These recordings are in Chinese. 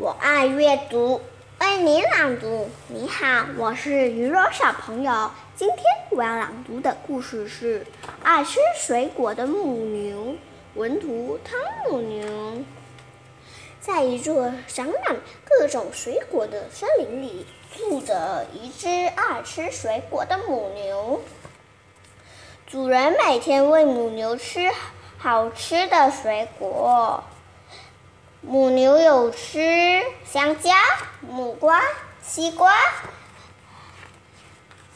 我爱阅读，为你朗读。你好，我是鱼肉小朋友。今天我要朗读的故事是《爱吃水果的母牛》。文图：汤姆牛。在一座长满各种水果的森林里，住着一只爱吃水果的母牛。主人每天喂母牛吃好吃的水果。母牛有吃香蕉、木瓜、西瓜，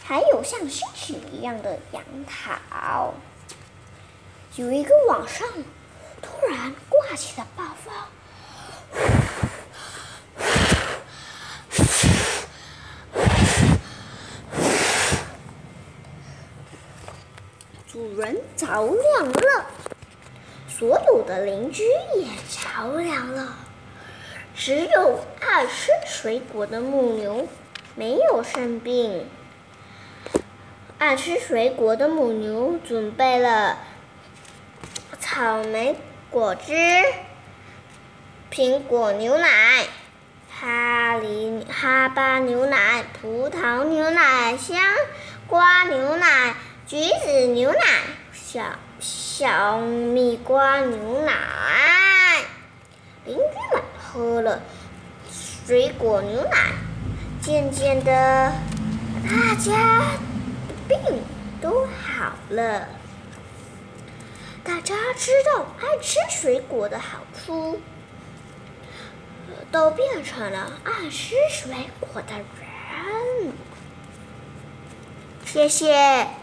还有像星星一样的杨桃。有一个晚上，突然刮起了暴风，主人着凉了。所有的邻居也着凉了，只有爱吃水果的母牛没有生病。爱吃水果的母牛准备了草莓果汁、苹果牛奶、哈里哈巴牛奶、葡萄牛奶、香瓜牛奶、橘子牛奶。小小蜜瓜牛奶，邻居们喝了水果牛奶，渐渐的，大家的病都好了。大家知道爱吃水果的好处，都变成了爱吃水果的人。谢谢。